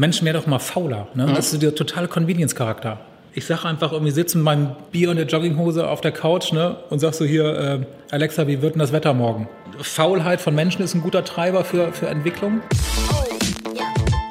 Menschen werden doch mal fauler. Ne? Mhm. Das ist der totale Convenience-Charakter. Ich sage einfach irgendwie, sitze mit meinem Bier und der Jogginghose auf der Couch ne? und sag so hier, äh, Alexa, wie wird denn das Wetter morgen? Faulheit von Menschen ist ein guter Treiber für, für Entwicklung.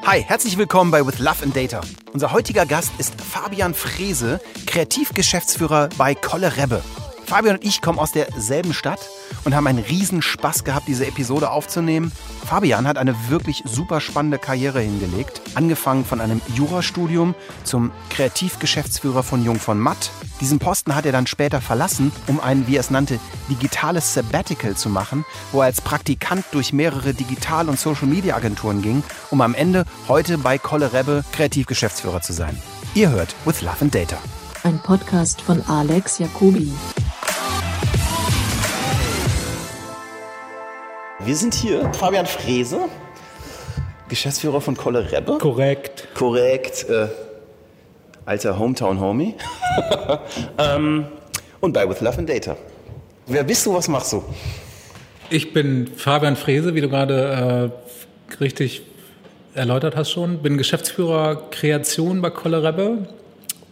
Hi, herzlich willkommen bei With Love and Data. Unser heutiger Gast ist Fabian Frese, Kreativgeschäftsführer bei Kolle Rebbe. Fabian und ich kommen aus derselben Stadt und haben einen riesen Spaß gehabt, diese Episode aufzunehmen. Fabian hat eine wirklich super spannende Karriere hingelegt. Angefangen von einem Jurastudium zum Kreativgeschäftsführer von Jung von Matt. Diesen Posten hat er dann später verlassen, um ein, wie er es nannte, digitales Sabbatical zu machen, wo er als Praktikant durch mehrere Digital- und Social-Media-Agenturen ging, um am Ende heute bei Kolle Rebbe Kreativgeschäftsführer zu sein. Ihr hört With Love and Data. Ein Podcast von Alex Jacobi. Wir sind hier, Fabian Frese, Geschäftsführer von Kolle Rebbe. Korrekt. Korrekt. Äh, alter Hometown-Homie. ähm, und bei With Love and Data. Wer bist du, was machst du? Ich bin Fabian Frese, wie du gerade äh, richtig erläutert hast schon. Bin Geschäftsführer Kreation bei Kolle Rebbe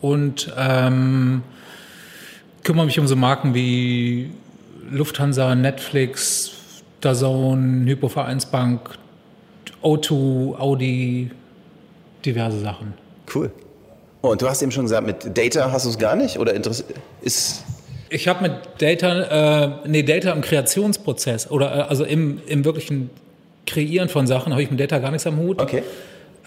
und ähm, kümmere mich um so Marken wie Lufthansa, Netflix, DAZN, Hypovereinsbank, O2, Audi, diverse Sachen. Cool. Oh, und du hast eben schon gesagt, mit Data hast du es gar nicht? Oder ist. Ich habe mit Data, äh, nee, Data im Kreationsprozess oder äh, also im, im wirklichen Kreieren von Sachen habe ich mit Data gar nichts am Hut. Okay.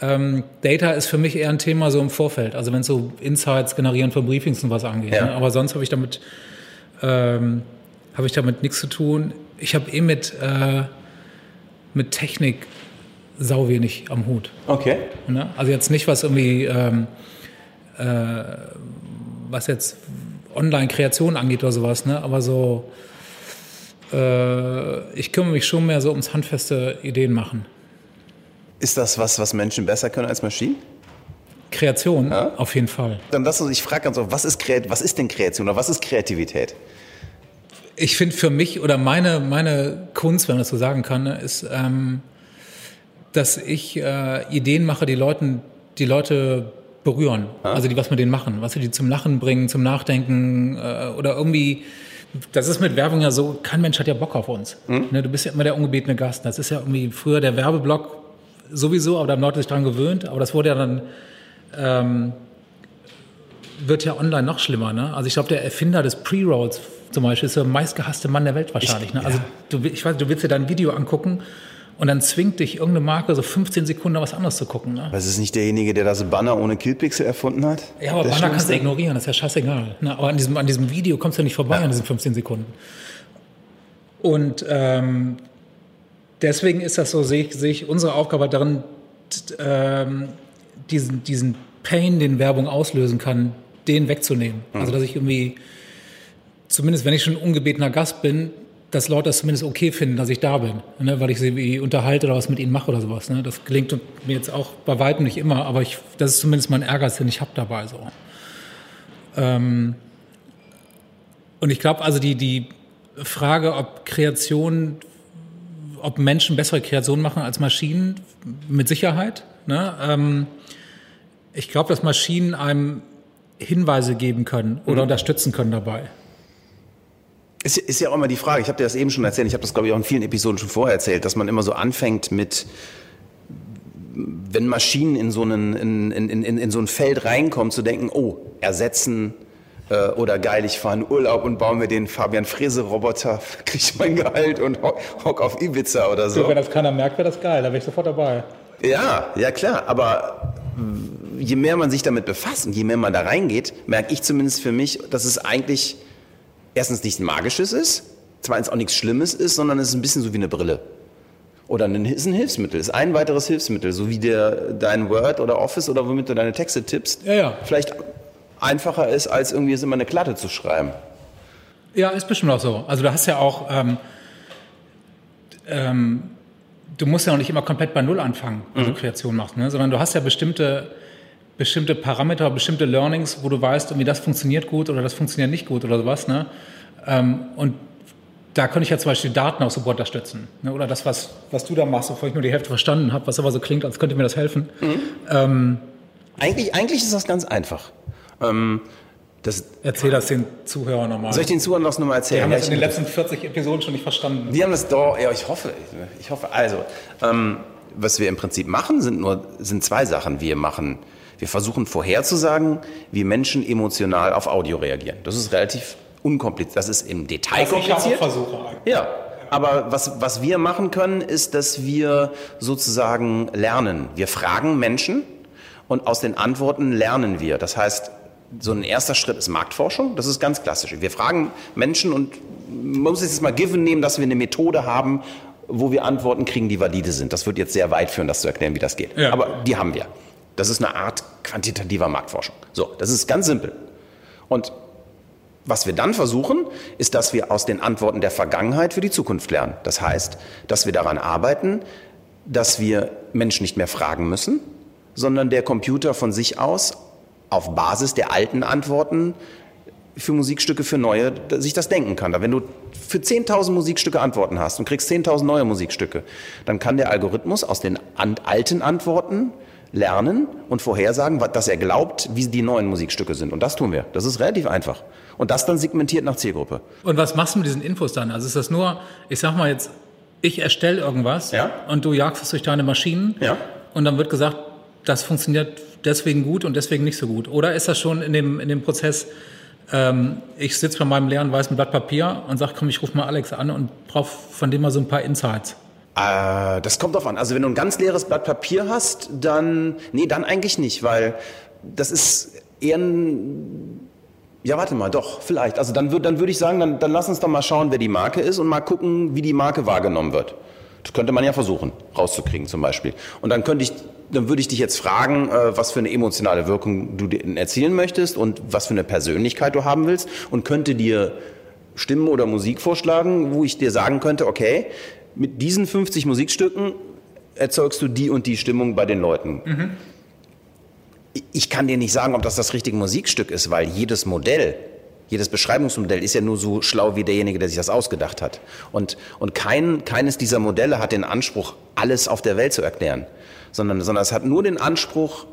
Ähm, Data ist für mich eher ein Thema so im Vorfeld, also wenn es so Insights generieren von Briefings und was angeht. Ja. Ne? Aber sonst habe ich damit ähm, habe ich damit nichts zu tun ich habe eh mit, äh, mit Technik sau wenig am Hut. Okay. Ne? Also jetzt nicht, was irgendwie, ähm, äh, was jetzt Online-Kreation angeht oder sowas, ne? aber so, äh, ich kümmere mich schon mehr so ums handfeste Ideen machen. Ist das was, was Menschen besser können als Maschinen? Kreation, ja? auf jeden Fall. Dann das, ich frage ganz oft, was ist, was ist denn Kreation oder was ist Kreativität? Ich finde für mich oder meine, meine Kunst, wenn man das so sagen kann, ist, ähm, dass ich äh, Ideen mache, die Leuten, die Leute berühren. Ah. Also die was mit denen machen, was sie die zum Lachen bringen, zum Nachdenken äh, oder irgendwie. Das ist mit Werbung ja so, kein Mensch hat ja Bock auf uns. Mhm. Ne, du bist ja immer der ungebetene Gast. Das ist ja irgendwie früher der Werbeblock sowieso, aber da haben Leute sich dran gewöhnt. Aber das wurde ja dann, ähm, wird ja online noch schlimmer. Ne? Also ich glaube, der Erfinder des Pre-Rolls zum Beispiel ist der meistgehasste Mann der Welt wahrscheinlich. Ne? Also du, ich weiß, du willst dir dein Video angucken und dann zwingt dich irgendeine Marke so 15 Sekunden was anderes zu gucken. Ne? Was ist nicht derjenige, der das Banner ohne Killpixel erfunden hat? Ja, aber Banner kannst du ignorieren, das ist ja scheißegal. Ne? Aber an diesem, an diesem Video kommst du nicht vorbei ja. an diesen 15 Sekunden. Und ähm, deswegen ist das so, sehe ich, sehe ich unsere Aufgabe darin, ähm, diesen, diesen Pain, den Werbung auslösen kann, den wegzunehmen. Mhm. Also dass ich irgendwie zumindest wenn ich schon ungebetener Gast bin, dass Leute das zumindest okay finden, dass ich da bin, ne, weil ich sie wie unterhalte oder was mit ihnen mache oder sowas. Ne. Das gelingt mir jetzt auch bei weitem nicht immer, aber ich, das ist zumindest mein Ehrgeiz, den ich habe dabei. So. Ähm, und ich glaube also die, die Frage, ob Kreation, ob Menschen bessere Kreationen machen als Maschinen, mit Sicherheit. Ne? Ähm, ich glaube, dass Maschinen einem Hinweise geben können oder mhm. unterstützen können dabei. Ist, ist ja auch immer die Frage, ich habe dir das eben schon erzählt, ich habe das glaube ich auch in vielen Episoden schon vorher erzählt, dass man immer so anfängt mit, wenn Maschinen in so, einen, in, in, in, in so ein Feld reinkommen, zu denken, oh, ersetzen äh, oder geil, ich fahre in Urlaub und baue mir den Fabian Frese-Roboter, kriege ich mein Gehalt und hock, hock auf Ibiza oder so. so. Wenn das keiner merkt, wäre das geil, da wäre ich sofort dabei. Ja, ja klar, aber je mehr man sich damit befasst und je mehr man da reingeht, merke ich zumindest für mich, dass es eigentlich erstens nichts Magisches ist, zweitens auch nichts Schlimmes ist, sondern es ist ein bisschen so wie eine Brille. Oder ein, ist ein Hilfsmittel, ist ein weiteres Hilfsmittel, so wie der, dein Word oder Office oder womit du deine Texte tippst, ja, ja. vielleicht einfacher ist, als irgendwie jetzt immer eine Klatte zu schreiben. Ja, ist bestimmt auch so. Also du hast ja auch, ähm, ähm, du musst ja auch nicht immer komplett bei Null anfangen, wenn mhm. du Kreation machst, ne? sondern du hast ja bestimmte bestimmte Parameter, bestimmte Learnings, wo du weißt, irgendwie das funktioniert gut oder das funktioniert nicht gut oder sowas. Ne? Ähm, und da könnte ich ja zum Beispiel Daten auch super unterstützen. Ne? Oder das, was, was du da machst, bevor ich nur die Hälfte verstanden habe, was aber so klingt, als könnte mir das helfen. Mhm. Ähm, eigentlich, eigentlich ist das ganz einfach. Ähm, das, Erzähl das den Zuhörern nochmal. Soll ich den Zuhörern das nochmal erzählen? Wir haben das in den letzten 40 Episoden schon nicht verstanden. Die haben das doch, ja, ich hoffe, ich hoffe. Also, ähm, was wir im Prinzip machen, sind nur, sind zwei Sachen. Wir machen, wir versuchen vorherzusagen, wie Menschen emotional auf Audio reagieren. Das ist relativ unkompliziert. Das ist im Detail was kompliziert. Ich auch versuche. Ja. Aber was, was wir machen können, ist, dass wir sozusagen lernen. Wir fragen Menschen und aus den Antworten lernen wir. Das heißt, so ein erster Schritt ist Marktforschung. Das ist ganz klassisch. Wir fragen Menschen und man muss jetzt mal given nehmen, dass wir eine Methode haben, wo wir Antworten kriegen, die valide sind. Das wird jetzt sehr weit führen, das zu erklären, wie das geht. Ja. Aber die haben wir. Das ist eine Art quantitativer Marktforschung. So, das ist ganz simpel. Und was wir dann versuchen, ist, dass wir aus den Antworten der Vergangenheit für die Zukunft lernen. Das heißt, dass wir daran arbeiten, dass wir Menschen nicht mehr fragen müssen, sondern der Computer von sich aus auf Basis der alten Antworten für Musikstücke, für neue, sich das denken kann. Wenn du für 10.000 Musikstücke Antworten hast und kriegst 10.000 neue Musikstücke, dann kann der Algorithmus aus den alten Antworten lernen und vorhersagen, dass er glaubt, wie die neuen Musikstücke sind. Und das tun wir. Das ist relativ einfach. Und das dann segmentiert nach Zielgruppe. Und was machst du mit diesen Infos dann? Also ist das nur, ich sag mal jetzt, ich erstelle irgendwas ja. und du jagst es durch deine Maschinen ja. und dann wird gesagt, das funktioniert deswegen gut und deswegen nicht so gut. Oder ist das schon in dem, in dem Prozess, ähm, ich sitze bei meinem leeren weißen Blatt Papier und sage, komm, ich rufe mal Alex an und brauche von dem mal so ein paar Insights? Äh, das kommt drauf an. Also wenn du ein ganz leeres Blatt Papier hast, dann, nee, dann eigentlich nicht, weil das ist eher ein, ja, warte mal, doch, vielleicht. Also dann würde dann würd ich sagen, dann, dann lass uns doch mal schauen, wer die Marke ist und mal gucken, wie die Marke wahrgenommen wird. Das könnte man ja versuchen, rauszukriegen zum Beispiel. Und dann könnte ich, dann würde ich dich jetzt fragen, äh, was für eine emotionale Wirkung du erzielen möchtest und was für eine Persönlichkeit du haben willst und könnte dir Stimmen oder Musik vorschlagen, wo ich dir sagen könnte, okay, mit diesen 50 Musikstücken erzeugst du die und die Stimmung bei den Leuten. Mhm. Ich kann dir nicht sagen, ob das das richtige Musikstück ist, weil jedes Modell, jedes Beschreibungsmodell ist ja nur so schlau wie derjenige, der sich das ausgedacht hat. Und, und kein, keines dieser Modelle hat den Anspruch, alles auf der Welt zu erklären, sondern, sondern es hat nur den Anspruch,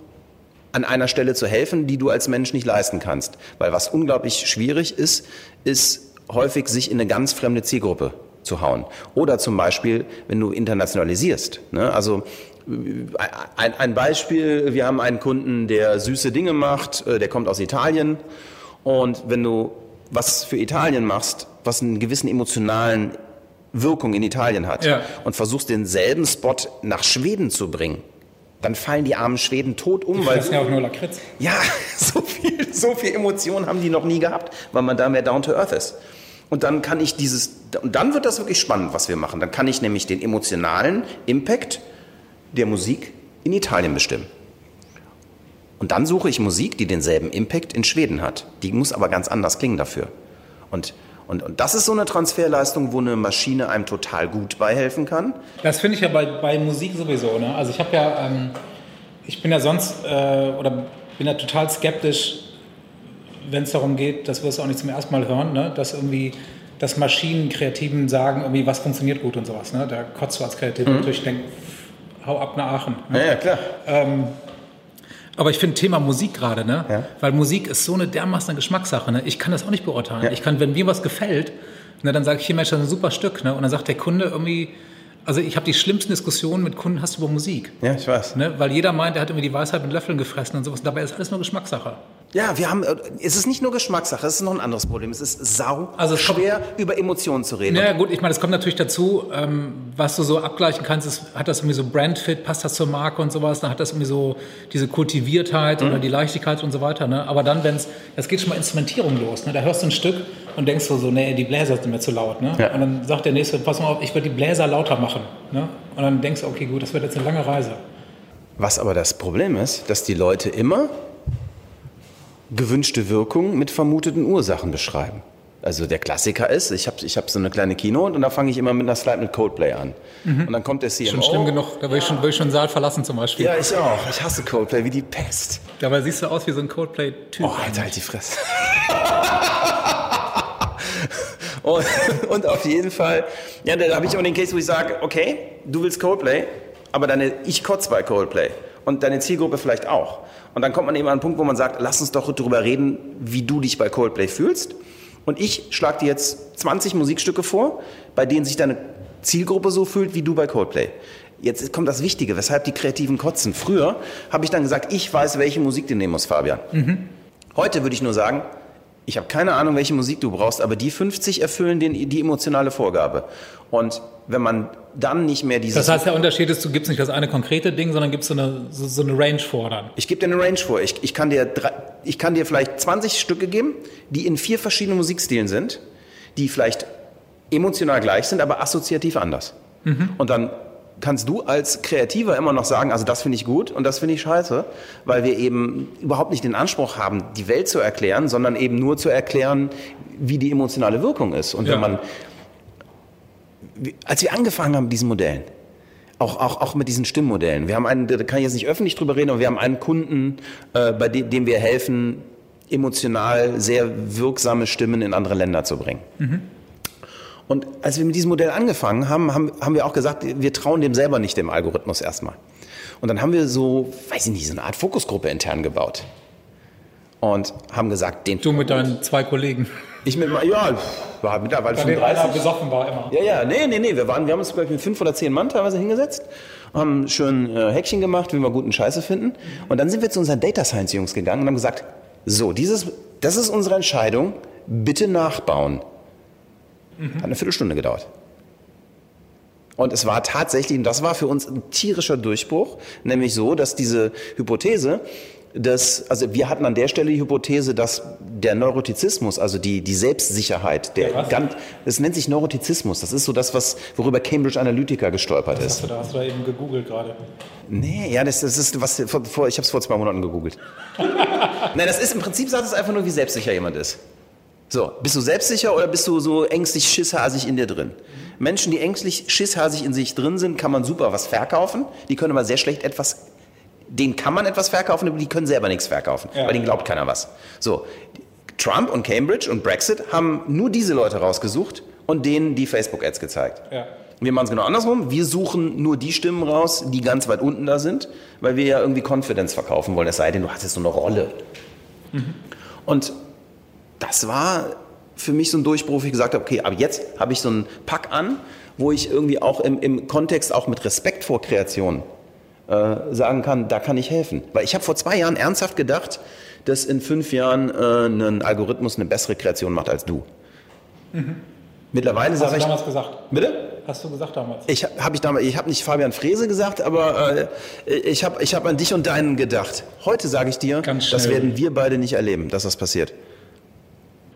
an einer Stelle zu helfen, die du als Mensch nicht leisten kannst. Weil was unglaublich schwierig ist, ist häufig sich in eine ganz fremde Zielgruppe zu hauen. Oder zum Beispiel, wenn du internationalisierst. Ne? Also ein, ein Beispiel, wir haben einen Kunden, der süße Dinge macht, der kommt aus Italien. Und wenn du was für Italien machst, was einen gewissen emotionalen Wirkung in Italien hat ja. und versuchst denselben Spot nach Schweden zu bringen, dann fallen die armen Schweden tot um. Die weil ja auch nur Lakritz. Ja, so viel, so viel Emotion haben die noch nie gehabt, weil man da mehr down to earth ist. Und dann kann ich dieses, und dann wird das wirklich spannend, was wir machen. Dann kann ich nämlich den emotionalen Impact der Musik in Italien bestimmen. Und dann suche ich Musik, die denselben Impact in Schweden hat. Die muss aber ganz anders klingen dafür. Und, und, und das ist so eine Transferleistung, wo eine Maschine einem total gut beihelfen kann. Das finde ich ja bei, bei Musik sowieso. Ne? Also ich habe ja, ähm, ich bin ja sonst, äh, oder bin ja total skeptisch, wenn es darum geht, das wirst du auch nicht zum ersten Mal hören, ne? dass irgendwie dass Maschinen Kreativen sagen, irgendwie was funktioniert gut und sowas. Ne? Da kotzt du als Kreativ mhm. natürlich denkt, hau ab nach Aachen. Ne? Ja, ja, klar. Ähm, aber ich finde Thema Musik gerade, ne? Ja. Weil Musik ist so eine dermaßen Geschmackssache. Ne? Ich kann das auch nicht beurteilen. Ja. Ich kann, wenn mir was gefällt, ne, dann sage ich hier, Mensch, das ist ein super Stück. Ne? Und dann sagt der Kunde irgendwie, also ich habe die schlimmsten Diskussionen mit Kunden hast du über Musik. Ja, ich weiß. Ne? Weil jeder meint, er hat irgendwie die Weisheit mit Löffeln gefressen und sowas. Dabei ist alles nur Geschmackssache. Ja, wir haben, äh, es ist nicht nur Geschmackssache, es ist noch ein anderes Problem. Es ist sau Also es kommt- schwer, über Emotionen zu reden. Naja gut, ich meine, es kommt natürlich dazu, ähm, was du so abgleichen kannst, ist, hat das irgendwie so Brandfit, passt das zur Marke und sowas, dann hat das irgendwie so diese Kultiviertheit Mhm. oder die Leichtigkeit und so weiter. Ne? Aber dann, wenn es, das geht schon mal Instrumentierung los, ne? da hörst du ein Stück und denkst so, so nee, die Bläser sind mir zu laut. Ne? Ja. Und dann sagt der Nächste, pass mal auf, ich will die Bläser lauter machen. Ne? Und dann denkst du, okay, gut, das wird jetzt eine lange Reise. Was aber das Problem ist, dass die Leute immer gewünschte Wirkung mit vermuteten Ursachen beschreiben. Also der Klassiker ist, ich habe ich hab so eine kleine Keynote und da fange ich immer mit einer Slide mit Coldplay an. Und dann kommt der CMO. Schon schlimm genug, da will ich schon, will ich schon den Saal verlassen zum Beispiel. Ja, ich auch. Ich hasse Coldplay wie die Pest. Dabei siehst du aus wie so ein Coldplay-Typ. Oh, Alter, halt die Fresse. Und, und auf jeden Fall, ja, da habe ich immer den Case, wo ich sage, okay, du willst Coldplay, aber deine, ich kotze bei Coldplay und deine Zielgruppe vielleicht auch. Und dann kommt man eben an einen Punkt, wo man sagt, lass uns doch darüber reden, wie du dich bei Coldplay fühlst. Und ich schlage dir jetzt 20 Musikstücke vor, bei denen sich deine Zielgruppe so fühlt wie du bei Coldplay. Jetzt kommt das Wichtige, weshalb die Kreativen kotzen. Früher habe ich dann gesagt, ich weiß, welche Musik du nehmen musst, Fabian. Mhm. Heute würde ich nur sagen, ich habe keine Ahnung, welche Musik du brauchst, aber die 50 erfüllen den, die emotionale Vorgabe. Und wenn man dann nicht mehr dieses... Das heißt, der Unterschied ist, du gibst nicht das eine konkrete Ding, sondern gibst so eine, so, so eine Range vor dann. Ich gebe dir eine Range vor. Ich, ich, kann dir drei, ich kann dir vielleicht 20 Stücke geben, die in vier verschiedenen Musikstilen sind, die vielleicht emotional gleich sind, aber assoziativ anders. Mhm. Und dann kannst du als Kreativer immer noch sagen, also das finde ich gut und das finde ich scheiße, weil wir eben überhaupt nicht den Anspruch haben, die Welt zu erklären, sondern eben nur zu erklären, wie die emotionale Wirkung ist. Und ja. wenn man, als wir angefangen haben mit diesen Modellen, auch, auch, auch mit diesen Stimmmodellen, wir haben einen, da kann ich jetzt nicht öffentlich drüber reden, aber wir haben einen Kunden, äh, bei dem, dem wir helfen, emotional sehr wirksame Stimmen in andere Länder zu bringen. Mhm. Und als wir mit diesem Modell angefangen haben, haben, haben wir auch gesagt, wir trauen dem selber nicht, dem Algorithmus erstmal. Und dann haben wir so, weiß ich nicht, so eine Art Fokusgruppe intern gebaut. Und haben gesagt, den. Du mit deinen zwei Kollegen. Ich mit, ja, war mittlerweile Bei 35. besoffen war immer. Ja, ja, nee, nee, nee, wir waren, wir haben uns glaube ich mit fünf oder zehn Mann teilweise hingesetzt, haben schön äh, Häkchen gemacht, wie wir guten Scheiße finden. Und dann sind wir zu unseren Data Science Jungs gegangen und haben gesagt, so, dieses, das ist unsere Entscheidung, bitte nachbauen. Mhm. Hat eine Viertelstunde gedauert. Und es war tatsächlich, und das war für uns ein tierischer Durchbruch, nämlich so, dass diese Hypothese, dass, also wir hatten an der Stelle die Hypothese, dass der Neurotizismus, also die, die Selbstsicherheit, der ja, ganz, das nennt sich Neurotizismus. Das ist so das, was, worüber Cambridge Analytica gestolpert ist. Hast du, da, hast du da eben gegoogelt gerade? Nee, ja, das, das ist was, vor, ich habe es vor zwei Monaten gegoogelt. Nein, das ist im Prinzip sagt es einfach nur, wie selbstsicher jemand ist. So, bist du selbstsicher oder bist du so ängstlich, schisshasig in dir drin? Menschen, die ängstlich, schisshasig in sich drin sind, kann man super was verkaufen. Die können aber sehr schlecht etwas, denen kann man etwas verkaufen, aber die können selber nichts verkaufen, ja. weil denen glaubt keiner was. So, Trump und Cambridge und Brexit haben nur diese Leute rausgesucht und denen die Facebook-Ads gezeigt. Ja. Wir machen es genau andersrum. Wir suchen nur die Stimmen raus, die ganz weit unten da sind, weil wir ja irgendwie Confidence verkaufen wollen. Es sei denn, du hast jetzt so eine Rolle. Mhm. Und das war für mich so ein Durchbruch, wo ich gesagt habe, okay, aber jetzt habe ich so einen Pack an, wo ich irgendwie auch im, im Kontext auch mit Respekt vor Kreation äh, sagen kann, da kann ich helfen. Weil ich habe vor zwei Jahren ernsthaft gedacht, dass in fünf Jahren äh, ein Algorithmus eine bessere Kreation macht als du. Mhm. Mittlerweile sage ich. Hast du damals gesagt? Bitte? Hast du gesagt damals? Ich habe ich damals, ich habe nicht Fabian Frese gesagt, aber äh, ich habe ich hab an dich und deinen gedacht. Heute sage ich dir, das werden wir beide nicht erleben, dass das passiert.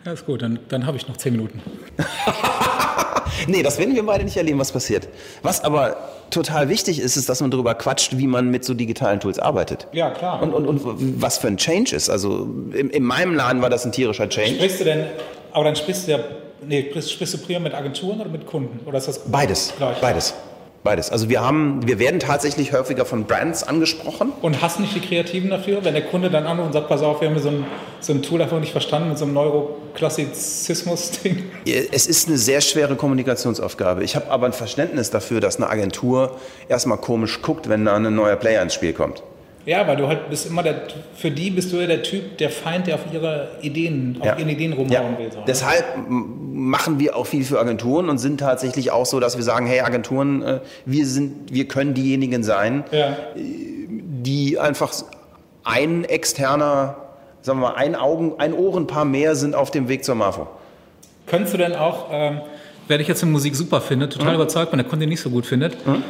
Ja, ist gut, dann, dann habe ich noch zehn Minuten. nee, das werden wir beide nicht erleben, was passiert. Was aber total wichtig ist, ist, dass man darüber quatscht, wie man mit so digitalen Tools arbeitet. Ja, klar. Und, und, und was für ein Change ist. Also in, in meinem Laden war das ein tierischer Change. Sprichst du denn, aber dann sprichst du ja, nee, sprichst du primär mit Agenturen oder mit Kunden? Oder ist das beides, gleich? beides. Beides. Also wir haben, wir werden tatsächlich häufiger von Brands angesprochen. Und hast nicht die Kreativen dafür, wenn der Kunde dann anruft und sagt, pass auf, wir haben so ein, so ein Tool einfach nicht verstanden mit so einem Neuroklassizismus-Ding? Es ist eine sehr schwere Kommunikationsaufgabe. Ich habe aber ein Verständnis dafür, dass eine Agentur erstmal komisch guckt, wenn da ein neuer Player ins Spiel kommt. Ja, weil du halt bist immer der, für die bist du ja der Typ, der Feind, der auf ihre Ideen, auf ja. ihren Ideen rumhauen ja. will. So, ne? Deshalb machen wir auch viel für Agenturen und sind tatsächlich auch so, dass wir sagen, hey Agenturen, äh, wir sind, wir können diejenigen sein, ja. die einfach ein externer, sagen wir mal, ein Augen, ein Ohrenpaar mehr sind auf dem Weg zur Mafo. Könntest du denn auch, ähm, wer dich jetzt in Musik super findet, total mhm. überzeugt, wenn der Kunde nicht so gut findet, mhm.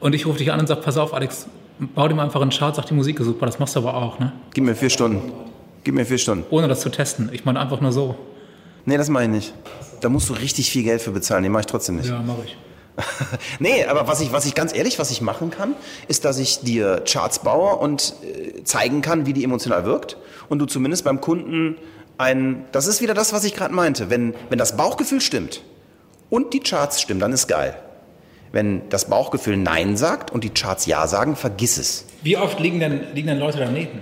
und ich rufe dich an und sage, pass auf, Alex, bau dir mal einfach einen Chart, sag die Musik ist super. Das machst du aber auch, ne? Gib mir vier Stunden. Gib mir vier Stunden. Ohne das zu testen. Ich meine einfach nur so. Nee, das mache ich nicht. Da musst du richtig viel Geld für bezahlen. Den mache ich trotzdem nicht. Ja, mache ich. nee, aber was ich, was ich ganz ehrlich, was ich machen kann, ist, dass ich dir Charts baue und äh, zeigen kann, wie die emotional wirkt. Und du zumindest beim Kunden ein, das ist wieder das, was ich gerade meinte. Wenn, wenn das Bauchgefühl stimmt und die Charts stimmen, dann ist geil. Wenn das Bauchgefühl Nein sagt und die Charts Ja sagen, vergiss es. Wie oft liegen denn, liegen denn Leute daneben?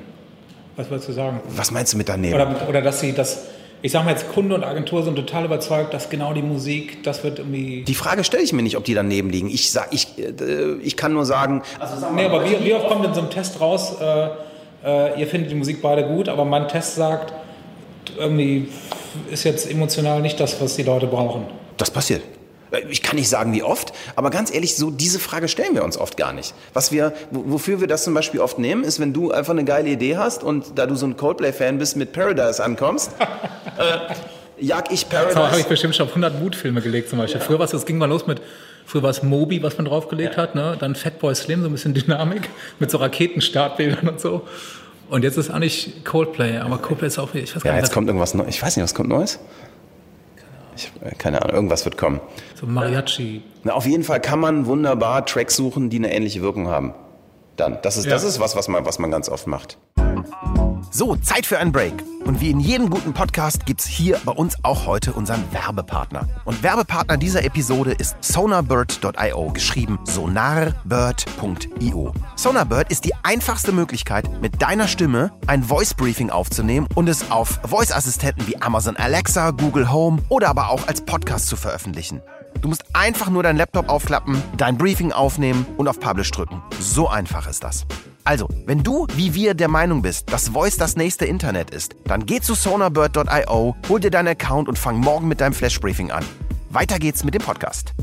Was wolltest du sagen? Was meinst du mit daneben? Oder, oder dass sie das, ich sag mal jetzt, Kunde und Agentur sind total überzeugt, dass genau die Musik, das wird irgendwie. Die Frage stelle ich mir nicht, ob die daneben liegen. Ich, sag, ich, äh, ich kann nur sagen. Also sag mal, nee, aber wie, wie oft kommt in so einem Test raus, äh, äh, ihr findet die Musik beide gut, aber mein Test sagt, irgendwie ist jetzt emotional nicht das, was die Leute brauchen. Das passiert. Ich kann nicht sagen, wie oft, aber ganz ehrlich, so diese Frage stellen wir uns oft gar nicht. Was wir, wofür wir das zum Beispiel oft nehmen, ist, wenn du einfach eine geile Idee hast und da du so ein Coldplay-Fan bist, mit Paradise ankommst, äh, jag ich Paradise. Da habe ich bestimmt schon 100 Mutfilme gelegt zum Beispiel. Ja. Früher war es, ging mal los mit, früher war es Moby, was man draufgelegt ja. hat, ne? dann Fatboy Slim, so ein bisschen Dynamik, mit so Raketenstartbildern und so. Und jetzt ist eigentlich Coldplay, aber Coldplay ist auch, ich weiß gar ja, nicht. Ja, jetzt kommt irgendwas Neues. Ich weiß nicht, was kommt Neues? Ich, äh, keine Ahnung, irgendwas wird kommen. So Mariachi. Na, auf jeden Fall kann man wunderbar Tracks suchen, die eine ähnliche Wirkung haben. Dann. Das ist, ja. das ist was, was man, was man ganz oft macht. So, Zeit für einen Break. Und wie in jedem guten Podcast gibt es hier bei uns auch heute unseren Werbepartner. Und Werbepartner dieser Episode ist sonarbird.io, geschrieben sonarbird.io. Sonarbird ist die einfachste Möglichkeit, mit deiner Stimme ein Voice Briefing aufzunehmen und es auf Voice-Assistenten wie Amazon Alexa, Google Home oder aber auch als Podcast zu veröffentlichen. Du musst einfach nur deinen Laptop aufklappen, dein Briefing aufnehmen und auf Publish drücken. So einfach ist das. Also, wenn du wie wir der Meinung bist, dass Voice das nächste Internet ist, dann geh zu sonarbird.io, hol dir deinen Account und fang morgen mit deinem Flash Briefing an. Weiter geht's mit dem Podcast.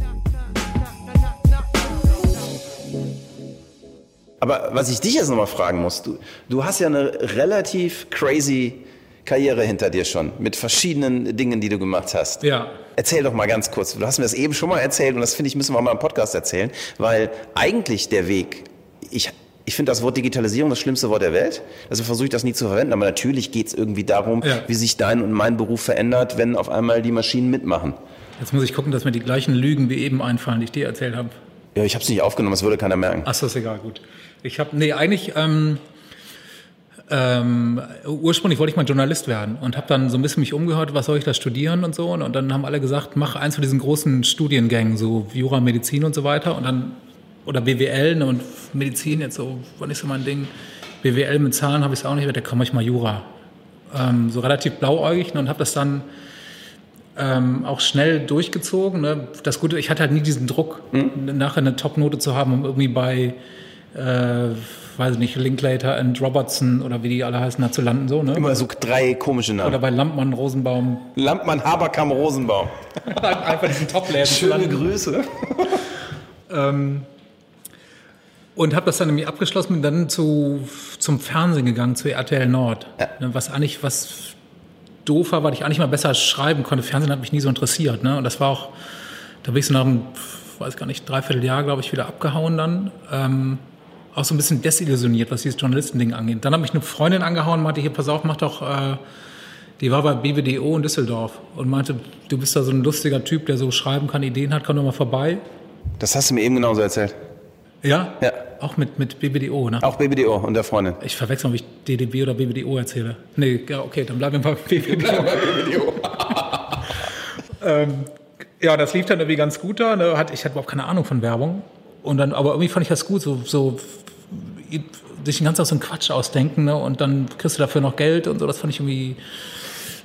Aber was ich dich jetzt nochmal fragen muss, du, du hast ja eine relativ crazy Karriere hinter dir schon, mit verschiedenen Dingen, die du gemacht hast. Ja. Erzähl doch mal ganz kurz. Du hast mir das eben schon mal erzählt und das finde ich, müssen wir mal im Podcast erzählen, weil eigentlich der Weg, ich ich finde das Wort Digitalisierung das schlimmste Wort der Welt. Also versuche ich das nie zu verwenden. Aber natürlich geht es irgendwie darum, ja. wie sich dein und mein Beruf verändert, wenn auf einmal die Maschinen mitmachen. Jetzt muss ich gucken, dass mir die gleichen Lügen wie eben einfallen, die ich dir erzählt habe. Ja, ich habe es nicht aufgenommen, das würde keiner merken. Ach, das ist egal, gut. Ich habe, nee, eigentlich, ähm, ähm, ursprünglich wollte ich mal Journalist werden und habe dann so ein bisschen mich umgehört, was soll ich da studieren und so. Und dann haben alle gesagt, mach eins von diesen großen Studiengängen, so Jura, Medizin und so weiter. Und dann oder BWL ne, und Medizin jetzt so, war nicht so mein Ding. BWL mit Zahlen habe ich es auch nicht, da komme ich mal Jura. Ähm, so relativ blauäugig ne, und habe das dann ähm, auch schnell durchgezogen. Ne. Das Gute, ich hatte halt nie diesen Druck, mhm. nachher eine Top-Note zu haben, um irgendwie bei, äh, weiß ich nicht, Linklater und Robertson oder wie die alle heißen, da zu landen. So, ne? Immer so drei komische Namen. Oder bei Lampmann, Rosenbaum. Lampmann, Haberkamp, Rosenbaum. Einfach diesen Top-Läden. Schöne Grüße. ähm, und habe das dann irgendwie abgeschlossen und dann zu, zum Fernsehen gegangen, zu RTL Nord. Ja. Ne, was eigentlich, was doof war, weil ich eigentlich mal besser schreiben konnte. Fernsehen hat mich nie so interessiert. Ne? Und das war auch, da bin ich so nach einem, weiß gar nicht, dreiviertel Jahr, glaube ich, wieder abgehauen dann. Ähm, auch so ein bisschen desillusioniert, was dieses Journalistending angeht. Dann habe ich eine Freundin angehauen und meinte, hier, pass auf, mach doch, äh, die war bei BWDO in Düsseldorf und meinte, du bist da so ein lustiger Typ, der so schreiben kann, Ideen hat, komm doch mal vorbei. Das hast du mir eben genauso erzählt. Ja? Ja. Auch mit, mit BBDO, ne? Auch BBDO und der Freundin. Ich verwechsel, ob ich DDB oder BBDO erzähle. Nee, ja, okay, dann bleiben wir bei BBDO. BBDO. ähm, ja, das lief dann irgendwie ganz gut da. Ne? Ich hatte überhaupt keine Ahnung von Werbung. Und dann, aber irgendwie fand ich das gut, so, so sich den ganzen Tag so einen Quatsch ausdenken ne? und dann kriegst du dafür noch Geld und so. Das fand ich irgendwie,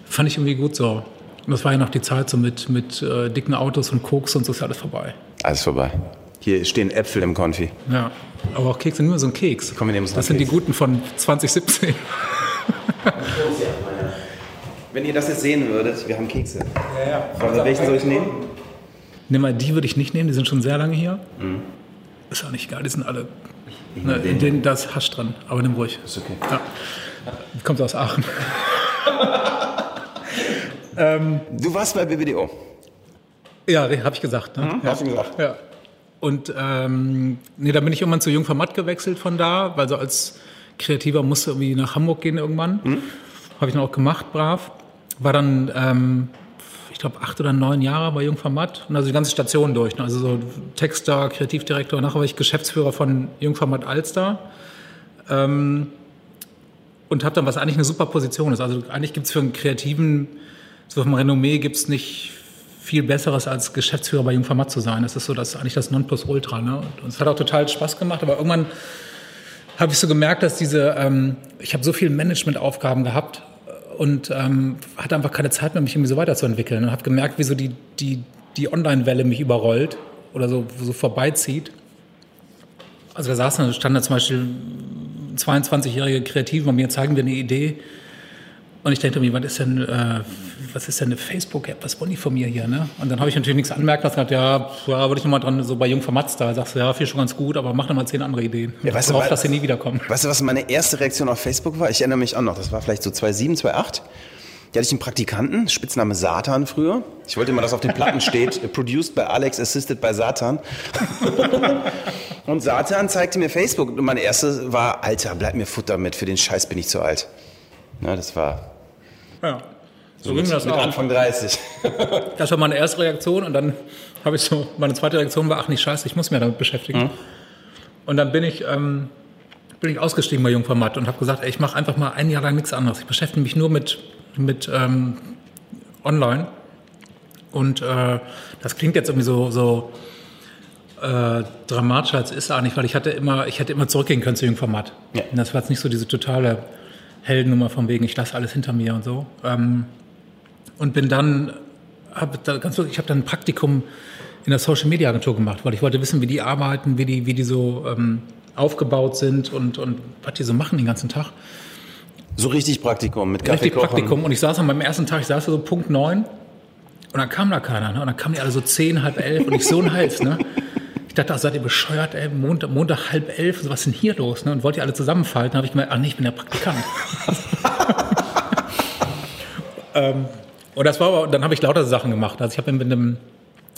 fand ich irgendwie gut so. Und das war ja noch die Zeit so mit, mit äh, dicken Autos und Koks und so ist alles vorbei. Alles vorbei. Hier stehen Äpfel im Konfi. Ja, aber auch Kekse sind immer so ein Keks. Komm, wir nehmen uns das sind Keks. die guten von 2017. Wenn ihr das jetzt sehen würdet, wir haben Kekse. Ja, ja. Also, welchen soll ich nehmen? Nimm mal, die würde ich nicht nehmen, die sind schon sehr lange hier. Mhm. Ist auch nicht geil, die sind alle. Ne, in denen da ist Hasch dran, aber nimm ruhig. Ist okay. Ja. Kommt aus Aachen. ähm, du warst bei BBDO. Ja, habe ich gesagt. Ne? Mhm, ja. Hast du gesagt. Ja. Und ähm, nee, da bin ich irgendwann zu Jungformat gewechselt von da, weil so als Kreativer musste irgendwie nach Hamburg gehen irgendwann. Mhm. Habe ich dann auch gemacht, brav. War dann, ähm, ich glaube, acht oder neun Jahre bei Jungformat und also die ganze Station durch. Ne? Also so Texter, Kreativdirektor. Nachher war ich Geschäftsführer von Jungformat Alster. Ähm, und habe dann, was eigentlich eine super Position ist. Also eigentlich gibt es für einen Kreativen, so vom Renommee gibt es nicht viel Besseres als Geschäftsführer bei Jungformat zu sein. Das ist so das eigentlich das Nonplusultra. Ne? Und es hat auch total Spaß gemacht, aber irgendwann habe ich so gemerkt, dass diese, ähm, ich habe so viele Managementaufgaben gehabt und ähm, hatte einfach keine Zeit mehr, mich irgendwie so weiterzuentwickeln. Und habe gemerkt, wie so die, die, die Online-Welle mich überrollt oder so, so vorbeizieht. Also da saßen, stand da zum Beispiel 22-jährige Kreative bei mir, zeigen wir eine Idee. Und ich dachte mir, was ist denn, äh, was ist denn eine Facebook-App? Was wollen die von mir hier? Ne? Und dann habe ich natürlich nichts anmerkt, was gesagt, ja, ja, würde ich nochmal dran, so bei Jung Matz da, sagst du, ja, viel schon ganz gut, aber mach noch mal zehn andere Ideen. Ja, weißt Darauf, weil- dass sie nie wiederkommen. Weißt du, was meine erste Reaktion auf Facebook war? Ich erinnere mich auch noch, das war vielleicht so 2007, 2008. Da hatte ich einen Praktikanten, Spitzname Satan früher. Ich wollte immer, dass auf den Platten steht, produced by Alex, assisted by Satan. Und Satan zeigte mir Facebook und meine erste war, Alter, bleib mir Futter mit, für den Scheiß bin ich zu alt. Na, das war Ja. So ging das mit auch. Anfang 30. Das war meine erste Reaktion und dann habe ich so, meine zweite Reaktion war, ach nicht scheiße, ich muss mich damit beschäftigen. Und dann bin ich, ähm, bin ich ausgestiegen bei Jungformat und habe gesagt, ey, ich mache einfach mal ein Jahr lang nichts anderes. Ich beschäftige mich nur mit, mit ähm, Online. Und äh, das klingt jetzt irgendwie so, so äh, dramatischer als es ist eigentlich, weil ich hatte immer, ich hätte immer zurückgehen können zu Jungformat. Ja. Und das war jetzt nicht so diese totale Heldennummer von wegen, ich lasse alles hinter mir und so. Ähm, und bin dann, hab da ganz ich habe dann ein Praktikum in der Social Media Agentur gemacht, weil ich wollte wissen, wie die arbeiten, wie die, wie die so ähm, aufgebaut sind und, und was die so machen den ganzen Tag. So richtig Praktikum mit Kaffee Richtig Praktikum. Und ich saß an meinem ersten Tag, ich saß da so Punkt neun und dann kam da keiner. Ne? Und dann kamen die alle so zehn, halb elf und ich so ein Hals. Ne? Ich dachte, ach, seid ihr bescheuert, ey, Montag, Montag halb elf, was ist denn hier los? Ne? Und wollte die alle zusammenfalten. Habe ich gemerkt, ach nee, ich bin der Praktikant. ähm, und das war aber, dann habe ich lauter Sachen gemacht. Also ich habe mit einem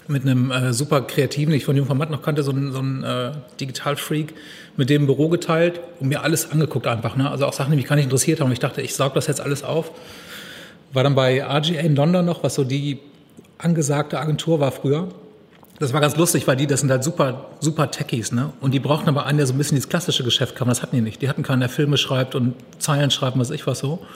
mit einem äh, super Kreativen, den ich von Jungformat noch kannte, so ein, so ein äh, Digital-Freak, mit dem Büro geteilt und mir alles angeguckt einfach. Ne? Also auch Sachen, die mich gar nicht interessiert haben. Und ich dachte, ich saug das jetzt alles auf. War dann bei RGA in London noch, was so die angesagte Agentur war früher. Das war ganz lustig, weil die, das sind halt super, super Techies, ne? Und die brauchten aber einen, der so ein bisschen ins klassische Geschäft kam. Das hatten die nicht. Die hatten keinen, der Filme schreibt und Zeilen schreibt, was ich was so.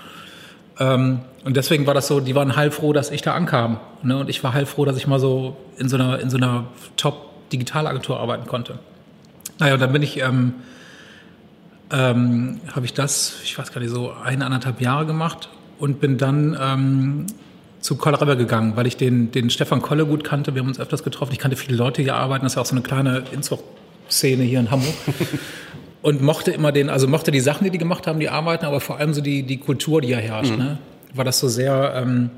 Ähm, und deswegen war das so, die waren heilfroh, dass ich da ankam. Ne? Und ich war heilfroh, dass ich mal so in so einer, in so einer Top-Digitalagentur arbeiten konnte. Naja, und dann bin ich, ähm, ähm, habe ich das, ich weiß gar nicht, so eineinhalb Jahre gemacht und bin dann ähm, zu Kolle Rebbe gegangen, weil ich den, den Stefan Kolle gut kannte. Wir haben uns öfters getroffen. Ich kannte viele Leute hier arbeiten. Das ist ja auch so eine kleine Inzucht-Szene hier in Hamburg. und mochte immer den, also mochte die Sachen, die die gemacht haben, die Arbeiten, aber vor allem so die, die Kultur, die hier herrscht. Ne? War das so sehr, ähm,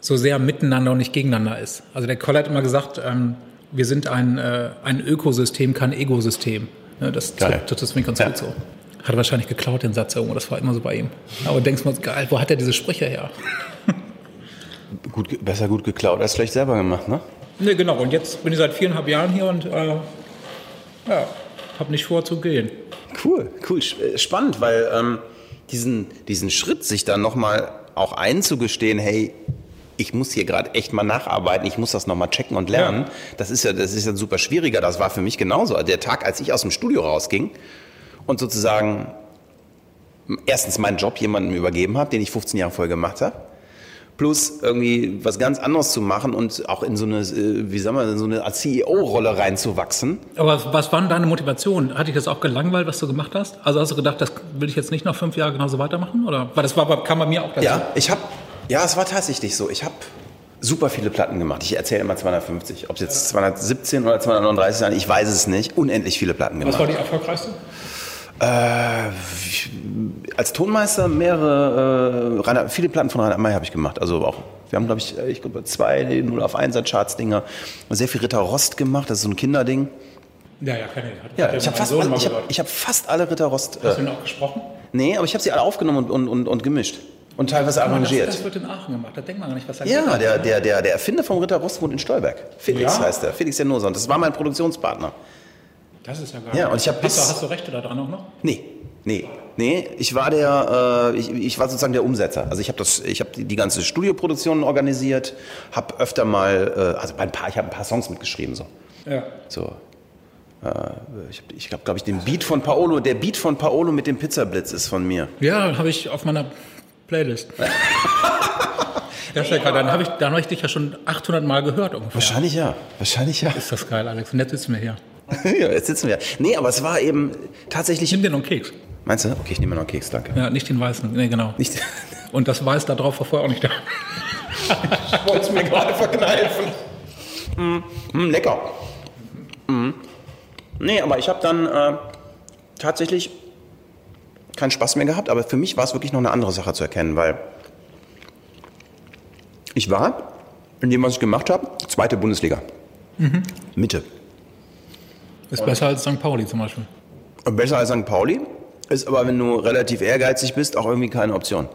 so sehr miteinander und nicht gegeneinander ist. Also der Kolle hat immer gesagt, ähm, wir sind ein, äh, ein Ökosystem, kein Egosystem. Ne? Das, Geil. das, das finde ich ganz Ja. gut so. Hat er wahrscheinlich geklaut, den Satz irgendwo, das war immer so bei ihm. Aber denkst mal, geil, wo hat er diese Sprüche her? Gut, besser gut geklaut als schlecht selber gemacht, ne? Ne, genau. Und jetzt bin ich seit viereinhalb Jahren hier und äh, ja, habe nicht vor zu gehen. Cool, cool, äh, spannend, weil ähm, diesen, diesen Schritt, sich dann nochmal auch einzugestehen, hey, ich muss hier gerade echt mal nacharbeiten, ich muss das nochmal checken und lernen, Ja. das ist ja, das ist ja super schwieriger. Das war für mich genauso. Der Tag, als ich aus dem Studio rausging und sozusagen erstens meinen Job jemandem übergeben habe, den ich 15 Jahre vorher gemacht habe. Plus irgendwie was ganz anderes zu machen und auch in so eine, äh, wie sagen wir, in so eine CEO-Rolle reinzuwachsen. Aber was war denn deine Motivation? Hat dich das auch gelangweilt, was du gemacht hast? Also hast du gedacht, das will ich jetzt nicht noch fünf Jahre genauso weitermachen? Oder? Weil das war, kam bei mir auch dazu. Ja, ich habe, ja, es war tatsächlich so. Ich habe super viele Platten gemacht. Ich erzähle immer 250. Ob es jetzt 217 oder 239 sind, ich weiß es nicht. Unendlich viele Platten Was war gemacht. die erfolgreichste? Äh, als Tonmeister mehrere, äh, Rainer, viele Platten von Rainer May habe ich gemacht. Also auch, wir haben, glaube ich, äh, ich glaube, zwei 0 auf 1 Charts-Dinger. Sehr viel Ritter Rost gemacht, das ist so ein Kinderding. Ja, ja, keine Ahnung. Ja, ich habe fast, alle- ich hab, ich hab fast alle Ritter Rost. Hast du Äh, ihn auch gesprochen? nee, aber ich habe sie alle aufgenommen und, und, und, und gemischt. Und teilweise Aber das, arrangiert. das wird in Aachen gemacht. Da denkt man gar nicht, was da Ja, der, der, der, der Erfinder vom Ritter Rost wohnt in Stolberg. Felix Ja? heißt er. Felix Janosa. Und das war mein Produktionspartner. Das ist ja geil. Ja, und ich hab hast, bis- du, hast du Rechte da dran auch noch? Nee, nee, nee. Ich war der, äh, ich, ich war sozusagen der Umsetzer. Also ich habe das, ich habe die, die ganze Studioproduktion organisiert, habe öfter mal, äh, also ein paar, ich habe ein paar Songs mitgeschrieben so. Ja. So. Äh, ich habe, ich glaube, glaube ich, den Beat von Paolo, der Beat von Paolo mit dem Pizzablitz ist von mir. Ja, habe ich auf meiner Playlist. das ist ja geil. Dann habe ich, dann hab ich dich ja schon 800 Mal gehört ungefähr. Wahrscheinlich ja, wahrscheinlich ja. Ist das geil, Alex. Und jetzt sitzen wir hier. ja. Jetzt sitzen wir. Nee, aber es war eben tatsächlich. Nimm dir noch einen Keks. Meinst du? Okay, ich nehme noch einen Keks, danke. Ja, nicht den weißen. Nee, genau. Nicht, Und das Weiß da drauf war vorher auch nicht da. Ich wollte es mir gerade verkneifen. Mm, mm, lecker. Mm. Nee, aber ich habe dann äh, tatsächlich keinen Spaß mehr gehabt, aber für mich war es wirklich noch eine andere Sache zu erkennen, weil ich war, in dem, was ich gemacht habe, zweite Bundesliga. Mitte. Ist besser als St. Pauli zum Beispiel. Besser als St. Pauli, ist aber, wenn du relativ ehrgeizig bist, auch irgendwie keine Option.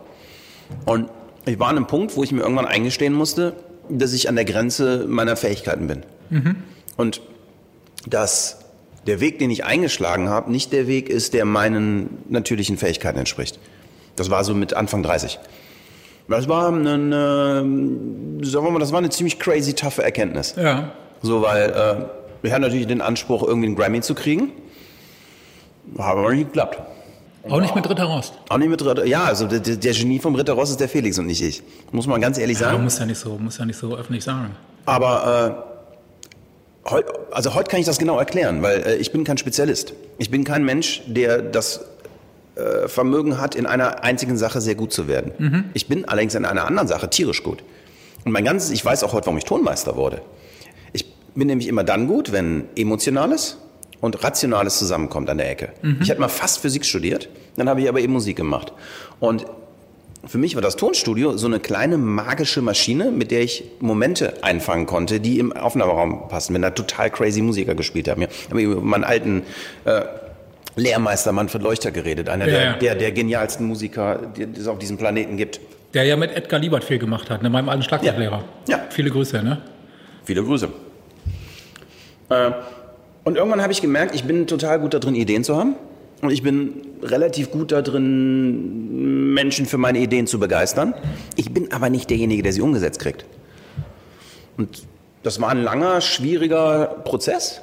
Und ich war an einem Punkt, wo ich mir irgendwann eingestehen musste, dass ich an der Grenze meiner Fähigkeiten bin. Und dass der Weg, den ich eingeschlagen habe, nicht der Weg ist, der meinen natürlichen Fähigkeiten entspricht. Das war so mit Anfang 30. Das war eine, eine sagen wir mal, das war eine ziemlich crazy, taffe Erkenntnis. Ja. So, weil äh, ich hatte natürlich den Anspruch, irgendwie einen Grammy zu kriegen. Hat aber nicht geklappt. Auch nicht mit Ritter Rost. Auch nicht mit Ritter, ja, also der, der Genie vom Ritter Ross ist der Felix und nicht ich. Muss man ganz ehrlich Ja, sagen. muss ja nicht so, muss ja nicht so öffentlich sagen. Aber äh, heu, also heute kann ich das genau erklären, weil äh, ich bin kein Spezialist. Ich bin kein Mensch, der das äh, Vermögen hat, in einer einzigen Sache sehr gut zu werden. Ich bin allerdings in einer anderen Sache tierisch gut. Und mein ganzes, ich weiß auch heute, warum ich Tonmeister wurde. Ich bin nämlich immer dann gut, wenn Emotionales und Rationales zusammenkommt an der Ecke. Ich hatte mal fast Physik studiert, dann habe ich aber eben Musik gemacht. Und für mich war das Tonstudio so eine kleine magische Maschine, mit der ich Momente einfangen konnte, die im Aufnahmeraum passen, wenn da total crazy Musiker gespielt haben. Ja, habe ich über meinen alten äh, Lehrmeister Manfred Leuchter geredet, einer Ja, der, ja. der, der genialsten Musiker, die die es auf diesem Planeten gibt. Der ja mit Edgar Liebert viel gemacht hat, ne, meinem alten Schlagzeuglehrer. Ja. Viele Grüße, ne? Viele Grüße. Äh, und irgendwann habe ich gemerkt, ich bin total gut darin, Ideen zu haben. Und ich bin relativ gut darin, Menschen für meine Ideen zu begeistern. Ich bin aber nicht derjenige, der sie umgesetzt kriegt. Und das war ein langer, schwieriger Prozess,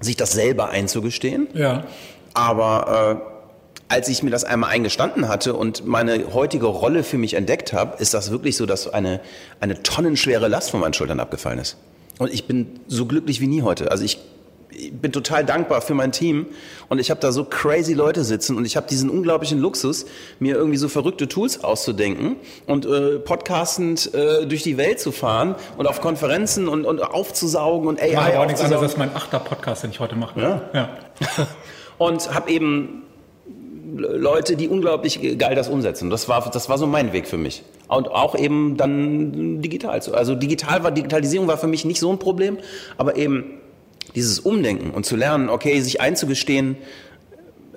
sich das selber einzugestehen. Ja. Aber äh, als ich mir das einmal eingestanden hatte und meine heutige Rolle für mich entdeckt habe, ist das wirklich so, dass eine, eine tonnenschwere Last von meinen Schultern abgefallen ist. Und ich bin so glücklich wie nie heute. Also ich, ich bin total dankbar für mein Team und ich habe da so crazy Leute sitzen und ich habe diesen unglaublichen Luxus, mir irgendwie so verrückte Tools auszudenken und äh, podcastend äh, durch die Welt zu fahren und auf Konferenzen und, und aufzusaugen und AI ja auch nichts anderes als mein achter Podcast, den ich heute mache. Ja. ja. und habe eben Leute, die unglaublich geil das umsetzen. Das war, das war so mein Weg für mich. Und auch eben dann digital. Also digital war, Digitalisierung war für mich nicht so ein Problem, aber eben dieses Umdenken und zu lernen, okay, sich einzugestehen,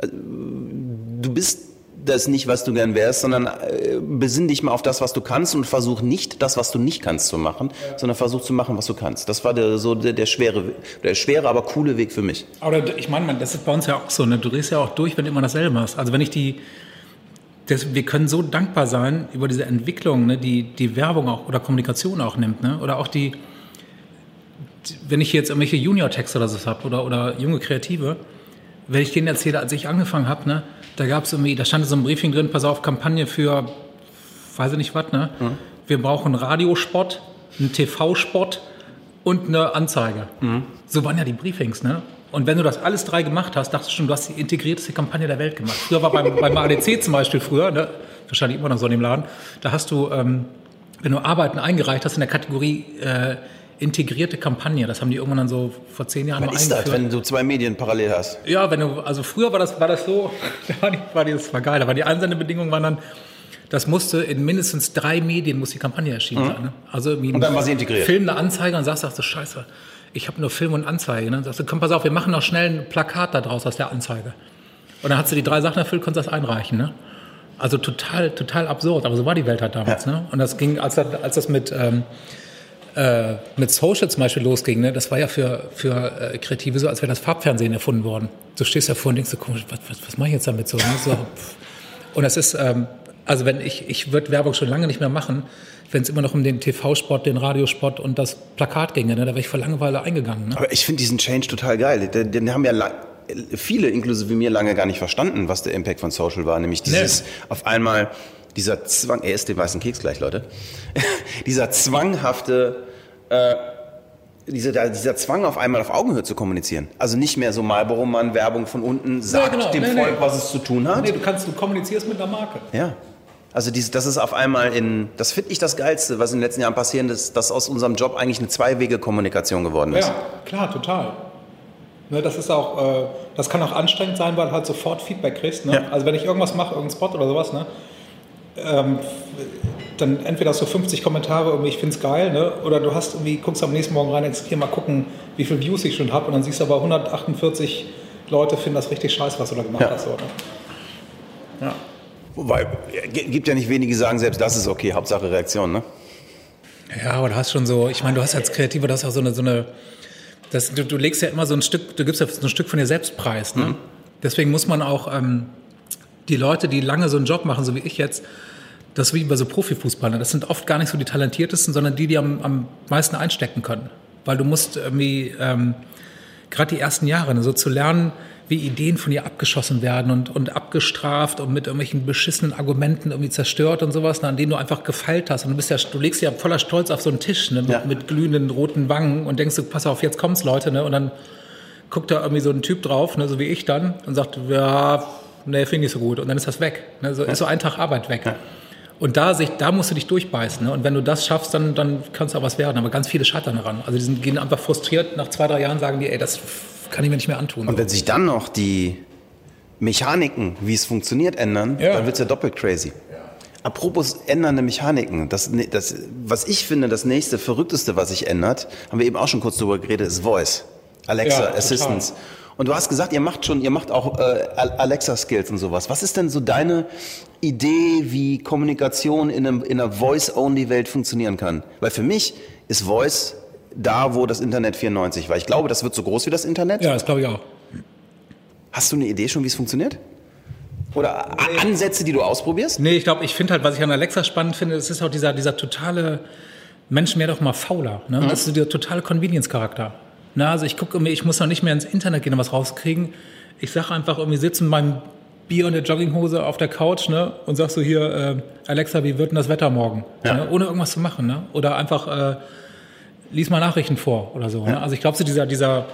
äh, du bist das nicht, was du gern wärst, sondern äh, besinn dich mal auf das, was du kannst und versuch nicht das, was du nicht kannst zu machen, sondern versuch zu machen, was du kannst. Das war der, so der, der schwere, der schwere, aber coole Weg für mich. Aber ich meine, das ist bei uns ja auch so, ne? Du drehst ja auch durch, wenn du immer dasselbe machst. Also wenn ich die, das, wir können so dankbar sein über diese Entwicklung, ne, die die Werbung auch oder Kommunikation auch nimmt, ne? Oder auch die, die wenn ich jetzt irgendwelche Junior-Texte oder so habe oder, oder junge Kreative, wenn ich denen erzähle, als ich angefangen habe, ne, da gab es irgendwie, da stand so ein Briefing drin, pass auf, Kampagne für, weiß ich nicht was, ne? Wir brauchen einen Radiospot, einen TV-Spot und eine Anzeige. So waren ja die Briefings, ne? Und wenn du das alles drei gemacht hast, dachtest du schon, du hast die integrierteste Kampagne der Welt gemacht. Früher war beim, beim ADC zum Beispiel früher, ne? wahrscheinlich immer noch so in dem Laden, da hast du, ähm, wenn du Arbeiten eingereicht hast in der Kategorie äh, integrierte Kampagne, das haben die irgendwann dann so vor zehn Jahren Was mal ist das, wenn du zwei Medien parallel hast? Ja, wenn du, also früher war das, war das so, war, die, das war geil, aber die Einsendebedingungen waren dann, das musste in mindestens drei Medien muss die Kampagne erschienen sein. Ne? Also irgendwie Und dann war sie integriert. Film, eine Anzeige und sagst, sagst du, scheiße, ich habe nur Film und Anzeige. Ne? Sagst du, komm, pass auf, wir machen noch schnell ein Plakat da draus aus der Anzeige. Und dann hast du die drei Sachen erfüllt, konntest das einreichen. Ne? Also total, total absurd, aber so war die Welt halt damals. Ne? Und das ging, als das, als das mit, ähm, äh, mit Social zum Beispiel losging, ne? das war ja für, für äh, Kreative so, als wäre das Farbfernsehen erfunden worden. Du stehst davor und denkst so, komisch, was, was, was mache ich jetzt damit so? Ne? so und das ist, ähm, also wenn ich, ich würde Werbung schon lange nicht mehr machen, wenn es immer noch um den TV-Spot, den Radiospot und das Plakat ginge, ne? da wäre ich vor Langeweile eingegangen. Ne? Aber ich finde diesen Change total geil. Den, den haben ja viele, inklusive mir, lange gar nicht verstanden, was der Impact von Social war. Nämlich dieses auf einmal, dieser Zwang, er isst den weißen Keks gleich, Leute. dieser zwanghafte, äh, dieser, dieser Zwang auf einmal auf Augenhöhe zu kommunizieren. Also nicht mehr so Marlboro-Mann, Werbung von unten, sagt genau. dem Nee, Volk, nee. was es zu tun hat. Nee, du kannst, du kommunizierst mit einer Marke. Ja. Also dies, das ist auf einmal in, das finde ich das Geilste, was in den letzten Jahren passiert ist, dass aus unserem Job eigentlich eine Zwei-Wege-Kommunikation geworden ist. Ja, klar, total. Ne, das ist auch, äh, das kann auch anstrengend sein, weil du halt sofort Feedback kriegst. Ne? Ja. Also wenn ich irgendwas mache, irgendeinen Spot oder sowas, ne? Ähm, dann entweder hast du 50 Kommentare, irgendwie ich finde es geil, ne? oder du hast irgendwie, guckst am nächsten Morgen rein, denkst, hier mal gucken, wie viele Views ich schon habe und dann siehst du aber 148 Leute finden das richtig scheiße, was du da gemacht Ja. hast. Ne? ja. Wobei, gibt ja nicht wenige, die sagen, selbst das ist okay, Hauptsache Reaktion, ne? Ja, aber du hast schon so, ich meine, du hast als Kreativer, du hast auch so eine, so eine das, du, du legst ja immer so ein Stück, du gibst ja so ein Stück von dir selbst preis. Ne? Deswegen muss man auch ähm, die Leute, die lange so einen Job machen, so wie ich jetzt, das ist wie bei so Profifußballern, das sind oft gar nicht so die talentiertesten, sondern die, die am, am meisten einstecken können. Weil du musst irgendwie, ähm, gerade die ersten Jahre, ne, so zu lernen, wie Ideen von dir abgeschossen werden und, und abgestraft und mit irgendwelchen beschissenen Argumenten irgendwie zerstört und sowas, ne, an denen du einfach gefeilt hast. Und du bist ja, du legst ja voller Stolz auf so einen Tisch ne, mit, Ja. mit glühenden roten Wangen und denkst du, pass auf, jetzt kommt's Leute, ne? Und dann guckt da irgendwie so ein Typ drauf, ne, so wie ich dann, und sagt, ja, ne, finde ich so gut. Und dann ist das weg. Ne? So ist so ein Tag Arbeit weg. Und da, sich, da musst du dich durchbeißen. Ne? Und wenn du das schaffst, dann, dann kann es auch was werden. Aber ganz viele scheitern daran. Also die sind, gehen einfach frustriert. Nach zwei, drei Jahren sagen die, ey, das kann ich mir nicht mehr antun. Und wenn sich dann noch die Mechaniken, wie es funktioniert, ändern, Ja. dann wird es ja doppelt crazy. Apropos ändernde Mechaniken, das, das, was ich finde, das nächste, verrückteste, was sich ändert, haben wir eben auch schon kurz drüber geredet, ist Voice. Alexa, Ja, total. Und du hast gesagt, ihr macht schon, ihr macht auch äh, Alexa-Skills und sowas. Was ist denn so deine Idee, wie Kommunikation in, einem, in einer Voice-Only-Welt funktionieren kann? Weil für mich ist Voice da, wo das Internet 94 war. Ich glaube, das wird so groß wie das Internet. ja, das glaube ich auch. Hast du eine Idee schon, wie es funktioniert? Oder A- Ansätze, die du ausprobierst? Nee, ich glaube, ich finde halt, was ich an Alexa spannend finde, das ist auch dieser, dieser totale, Menschen werden doch mal fauler. Ne? Das ist dieser totale Convenience-Charakter. Na, also ich gucke mir, ich muss noch nicht mehr ins Internet gehen und was rauskriegen. Ich sage einfach irgendwie, sitze mit meinem Bier und der Jogginghose auf der Couch ne, und sag so hier, äh, Alexa, wie wird denn das Wetter morgen? Ja. Ne? Ohne irgendwas zu machen. Ne? Oder einfach, äh, lies mal Nachrichten vor oder so. Ne? Also ich glaube, so dieser, dieser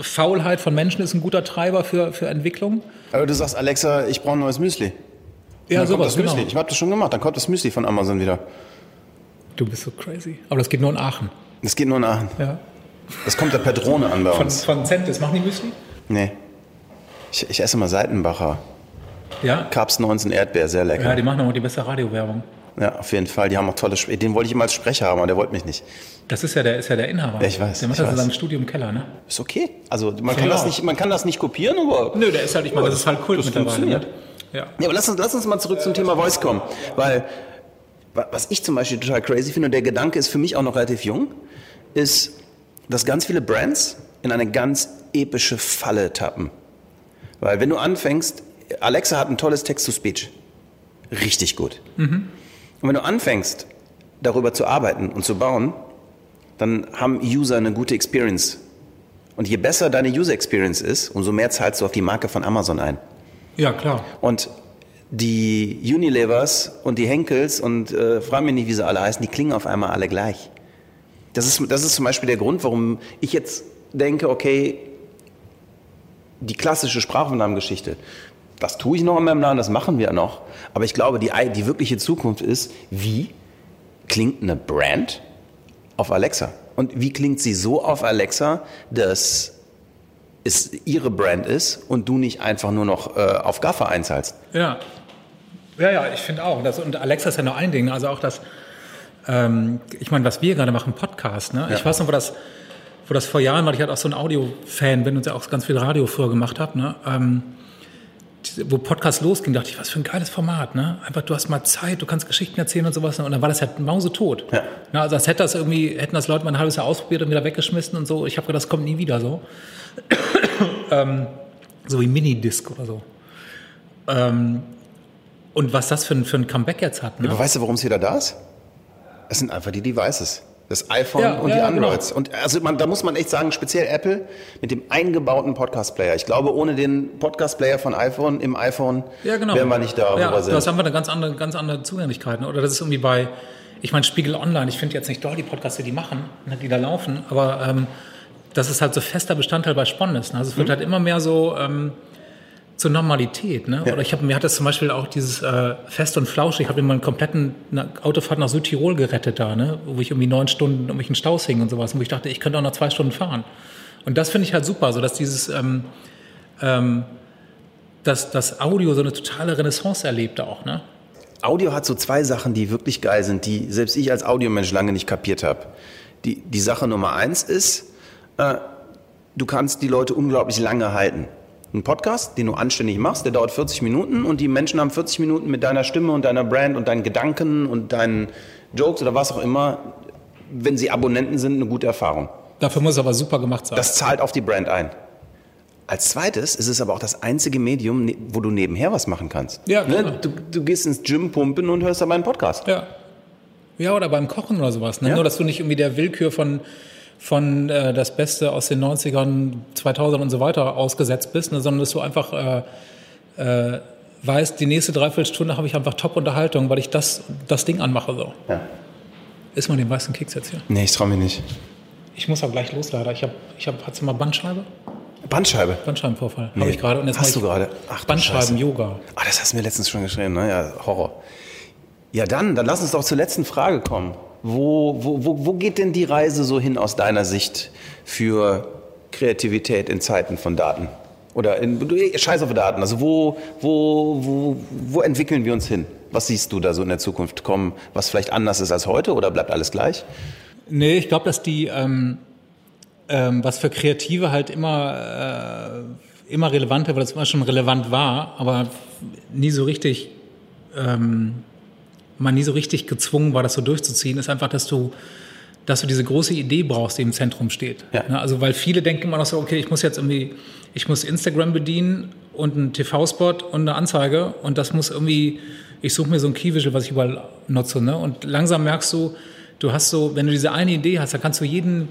Faulheit von Menschen ist ein guter Treiber für, für Entwicklung. Aber du sagst, Alexa, ich brauche ein neues Müsli. Ja, dann kommt sowas, das Müsli. genau. Ich habe das schon gemacht. Dann kommt das Müsli von Amazon wieder. Du bist so crazy. Aber das geht nur in Aachen. Das geht nur nach. Ja. Das kommt ja per Drohne an bei Von, uns. von Centis. Machen die Müsli? Nee. Ich, ich esse mal Seitenbacher. Ja. Carbs 19 Erdbeer, sehr Ja, lecker. die machen aber die beste Radiowerbung. Ja, auf jeden Fall. Die haben auch tolle Sp Den wollte ich immer als Sprecher haben, aber der wollte mich nicht. Das ist ja der, ist ja der Inhaber. Ja, ich weiß, Der macht das in seinem Studio im Keller, ne? Ist okay. Also man Ja. kann, das nicht, man kann das nicht kopieren, aber... Nö, der ist halt, ich meine, Ja, das ist halt Kult das mittlerweile. Ne? funktioniert. Ja. Ja, aber lass uns, lass uns mal zurück zum Thema Voice kommen. Weil, wa- was ich zum Beispiel total crazy finde, und der Gedanke ist für mich auch noch relativ jung, ist, dass ganz viele Brands in eine ganz epische Falle tappen. Weil wenn du anfängst, Alexa hat ein tolles Text-to-Speech. Richtig gut. Und wenn du anfängst, darüber zu arbeiten und zu bauen, dann haben User eine gute Experience. Und je besser deine User Experience ist, umso mehr zahlst du auf die Marke von Amazon ein. ja, klar. Und die Unilevers und die Henkels und äh, frag mich nicht, wie sie alle heißen, die klingen auf einmal alle gleich. Das ist, das ist zum Beispiel der Grund, warum ich jetzt denke, okay, die klassische Sprachaufnahmengeschichte, das tue ich noch in meinem Laden, das machen wir noch. Aber ich glaube, die, die wirkliche Zukunft ist, wie klingt eine Brand auf Alexa? Und wie klingt sie so auf Alexa, dass es ihre Brand ist und du nicht einfach nur noch äh, auf Gaffer einzahlst? Ja. Ja, ja, ich finde auch. Das, und Alexa ist ja nur ein Ding. Also auch das, ähm, ich meine, was wir gerade machen, Podcast. Ne? Ich weiß noch, wo das, wo das vor Jahren, weil ich halt auch so ein Audio-Fan bin und ja auch ganz viel Radio früher gemacht habe, ne? ähm, wo Podcast losging, dachte ich, was für ein geiles Format. Ne? Einfach, du hast mal Zeit, du kannst Geschichten erzählen und sowas. Ne? Und dann war das halt mausetot. Ja. Na, also als hätte das irgendwie, hätten das Leute mal ein halbes Jahr ausprobiert und wieder weggeschmissen und so. Ich habe gedacht, das kommt nie wieder so. ähm, so wie Minidisc oder so. Ähm, und was das für ein, für ein Comeback jetzt hat. Ne? Aber weißt du, warum es wieder da ist? Es sind einfach die Devices. Das iPhone Ja, und ja, die ja, Androids. Und also man, da muss man echt sagen, speziell Apple mit dem eingebauten Podcast-Player. Ich glaube, ohne den Podcast-Player von iPhone im iPhone Ja, genau. wären wir nicht da, ja, wo wir Du hast sind. einfach eine ganz andere, ganz andere Zugänglichkeit. Ne? Oder das ist irgendwie bei, ich meine, Spiegel Online, ich finde jetzt nicht doll die Podcasts, die die machen, ne, die da laufen, aber ähm, das ist halt so fester Bestandteil bei Sponnes. Ne? Also es Mhm. wird halt immer mehr so, ähm, zur Normalität. Ne? Ja. Oder ich habe mir hat das zum Beispiel auch dieses äh, Fest und Flausch. Ich habe mir mal einen kompletten eine Autofahrt nach Südtirol gerettet da, ne? wo ich irgendwie neun Stunden um irgendwelchen Staus hing und sowas. Wo ich dachte, ich könnte auch noch zwei Stunden fahren. Und das finde ich halt super, so dass dieses ähm, ähm, dass das Audio so eine totale Renaissance erlebt auch. Ne? Audio hat so zwei Sachen, die wirklich geil sind, die selbst ich als Audiomensch lange nicht kapiert habe. Die, die Sache Nummer eins ist, äh, du kannst die Leute unglaublich lange halten. Ein Podcast, den du anständig machst, der dauert 40 Minuten und die Menschen haben 40 Minuten mit deiner Stimme und deiner Brand und deinen Gedanken und deinen Jokes oder was auch immer, wenn sie Abonnenten sind, eine gute Erfahrung. Dafür muss es aber super gemacht sein. Das zahlt auf die Brand ein. Als zweites ist es aber auch das einzige Medium, ne- wo du nebenher was machen kannst. Ja, klar. ne? du, du gehst ins Gym pumpen und hörst dabei einen Podcast. Ja. Ja, oder beim Kochen oder sowas. Ne? Ja. Nur, dass du nicht irgendwie der Willkür von, von äh, das Beste aus den 90ern, 2000 und so weiter ausgesetzt bist, ne? sondern dass du einfach äh, äh, weißt, die nächste Dreiviertelstunde habe ich einfach Top-Unterhaltung, weil ich das, das Ding anmache. So. Ja. Ist mal den weißen Keks jetzt hier. Nee, ich trau mich nicht. Ich muss auch gleich los, leider. Ich habe, ich hab, hast du mal Bandscheibe? Bandscheibe. Bandscheibenvorfall. Nee. Habe ich gerade. Und jetzt Hast du gerade? Bandscheiben-Yoga. Ah, das hast du mir letztens schon geschrieben, ne? Ja, Horror. Ja, dann, dann lass uns doch zur letzten Frage kommen. Wo, wo, wo, wo geht denn die Reise so hin aus deiner Sicht für Kreativität in Zeiten von Daten? Oder in, du- scheiß auf Daten. Also wo, wo, wo, wo entwickeln wir uns hin? Was siehst du da so in der Zukunft kommen, was vielleicht anders ist als heute oder bleibt alles gleich? Nee, ich glaube, dass die, ähm, ähm, was für Kreative halt immer, äh, immer relevanter, weil das immer schon relevant war, aber nie so richtig, ähm, man nie so richtig gezwungen war, das so durchzuziehen, ist einfach, dass du, dass du diese große Idee brauchst, die im Zentrum steht. Ja. Ne, Also, weil viele denken immer noch so, okay, ich muss jetzt irgendwie, ich muss Instagram bedienen und einen TV-Spot und eine Anzeige und das muss irgendwie, ich suche mir so ein Key-Visual, was ich überall nutze, ne? Und langsam merkst du, du hast so, wenn du diese eine Idee hast, dann kannst du jeden,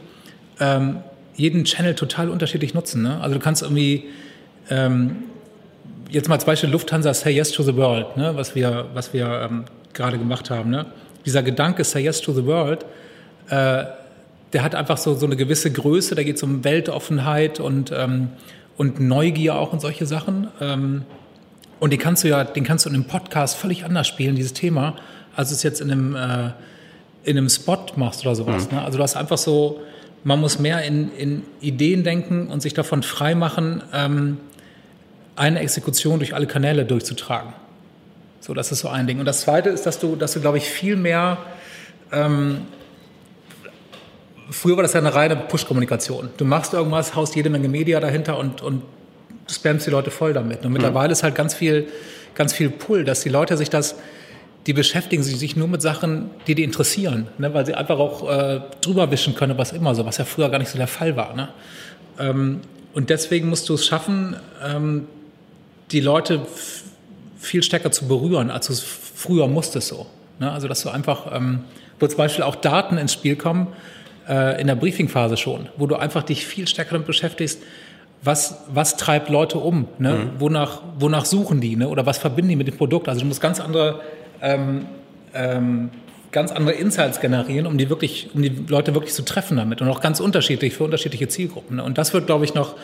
ähm, jeden Channel total unterschiedlich nutzen, ne? Also du kannst irgendwie, ähm, jetzt mal als Beispiel Lufthansa Say Yes to the World, ne? was wir, was wir ähm, gerade gemacht haben. Ne? Dieser Gedanke Say Yes to the World, äh, der hat einfach so, so eine gewisse Größe, da geht es um Weltoffenheit und, ähm, und Neugier auch und solche Sachen. Ähm, und den kannst du ja, den kannst du in einem Podcast völlig anders spielen, dieses Thema, als du es jetzt in einem, äh, in einem Spot machst oder sowas. Ne? Also du hast einfach so, man muss mehr in, in Ideen denken und sich davon frei machen, ähm, eine Exekution durch alle Kanäle durchzutragen. So, das ist so ein Ding. Und das Zweite ist, dass du, dass du, glaube ich, viel mehr ähm, Früher war das ja eine reine Push-Kommunikation. Du machst irgendwas, haust jede Menge Media dahinter und, und spammst die Leute voll damit. Und mittlerweile ist halt ganz viel, ganz viel Pull, dass die Leute sich das, die beschäftigen sich nur mit Sachen, die die interessieren, ne? weil sie einfach auch äh, drüber wischen können, was immer so, was ja früher gar nicht so der Fall war. Ne? Ähm, und deswegen musst du es schaffen, ähm, die Leute viel stärker zu berühren, als du es früher musstest so. Ne? Also dass du einfach, ähm, wo zum Beispiel auch Daten ins Spiel kommen, äh, in der Briefingphase schon, wo du einfach dich viel stärker damit beschäftigst, was, was treibt Leute um, ne? wonach, wonach suchen die ne? oder was verbinden die mit dem Produkt. Also du musst ganz andere, ähm, ähm, ganz andere Insights generieren, um die, wirklich, um die Leute wirklich zu treffen damit und auch ganz unterschiedlich für unterschiedliche Zielgruppen. Ne? Und das wird, glaube ich, noch,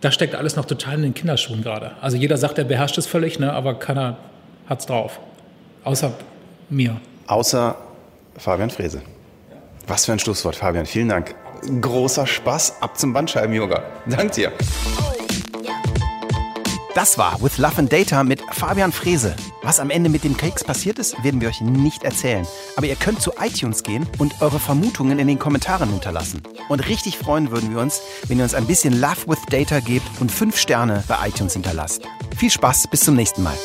das steckt alles noch total in den Kinderschuhen gerade. Also jeder sagt, er beherrscht es völlig, ne? aber keiner hat's drauf. Außer mir. Außer Fabian Frese. Was für ein Schlusswort, Fabian. Vielen Dank. Großer Spaß. Ab zum Bandscheiben-Yoga. Dank dir. Das war With Love and Data mit Fabian Frese. Was am Ende mit dem Keks passiert ist, werden wir euch nicht erzählen. Aber ihr könnt zu iTunes gehen und eure Vermutungen in den Kommentaren hinterlassen. Und richtig freuen würden wir uns, wenn ihr uns ein bisschen Love with Data gebt und fünf Sterne bei iTunes hinterlasst. Viel Spaß, bis zum nächsten Mal.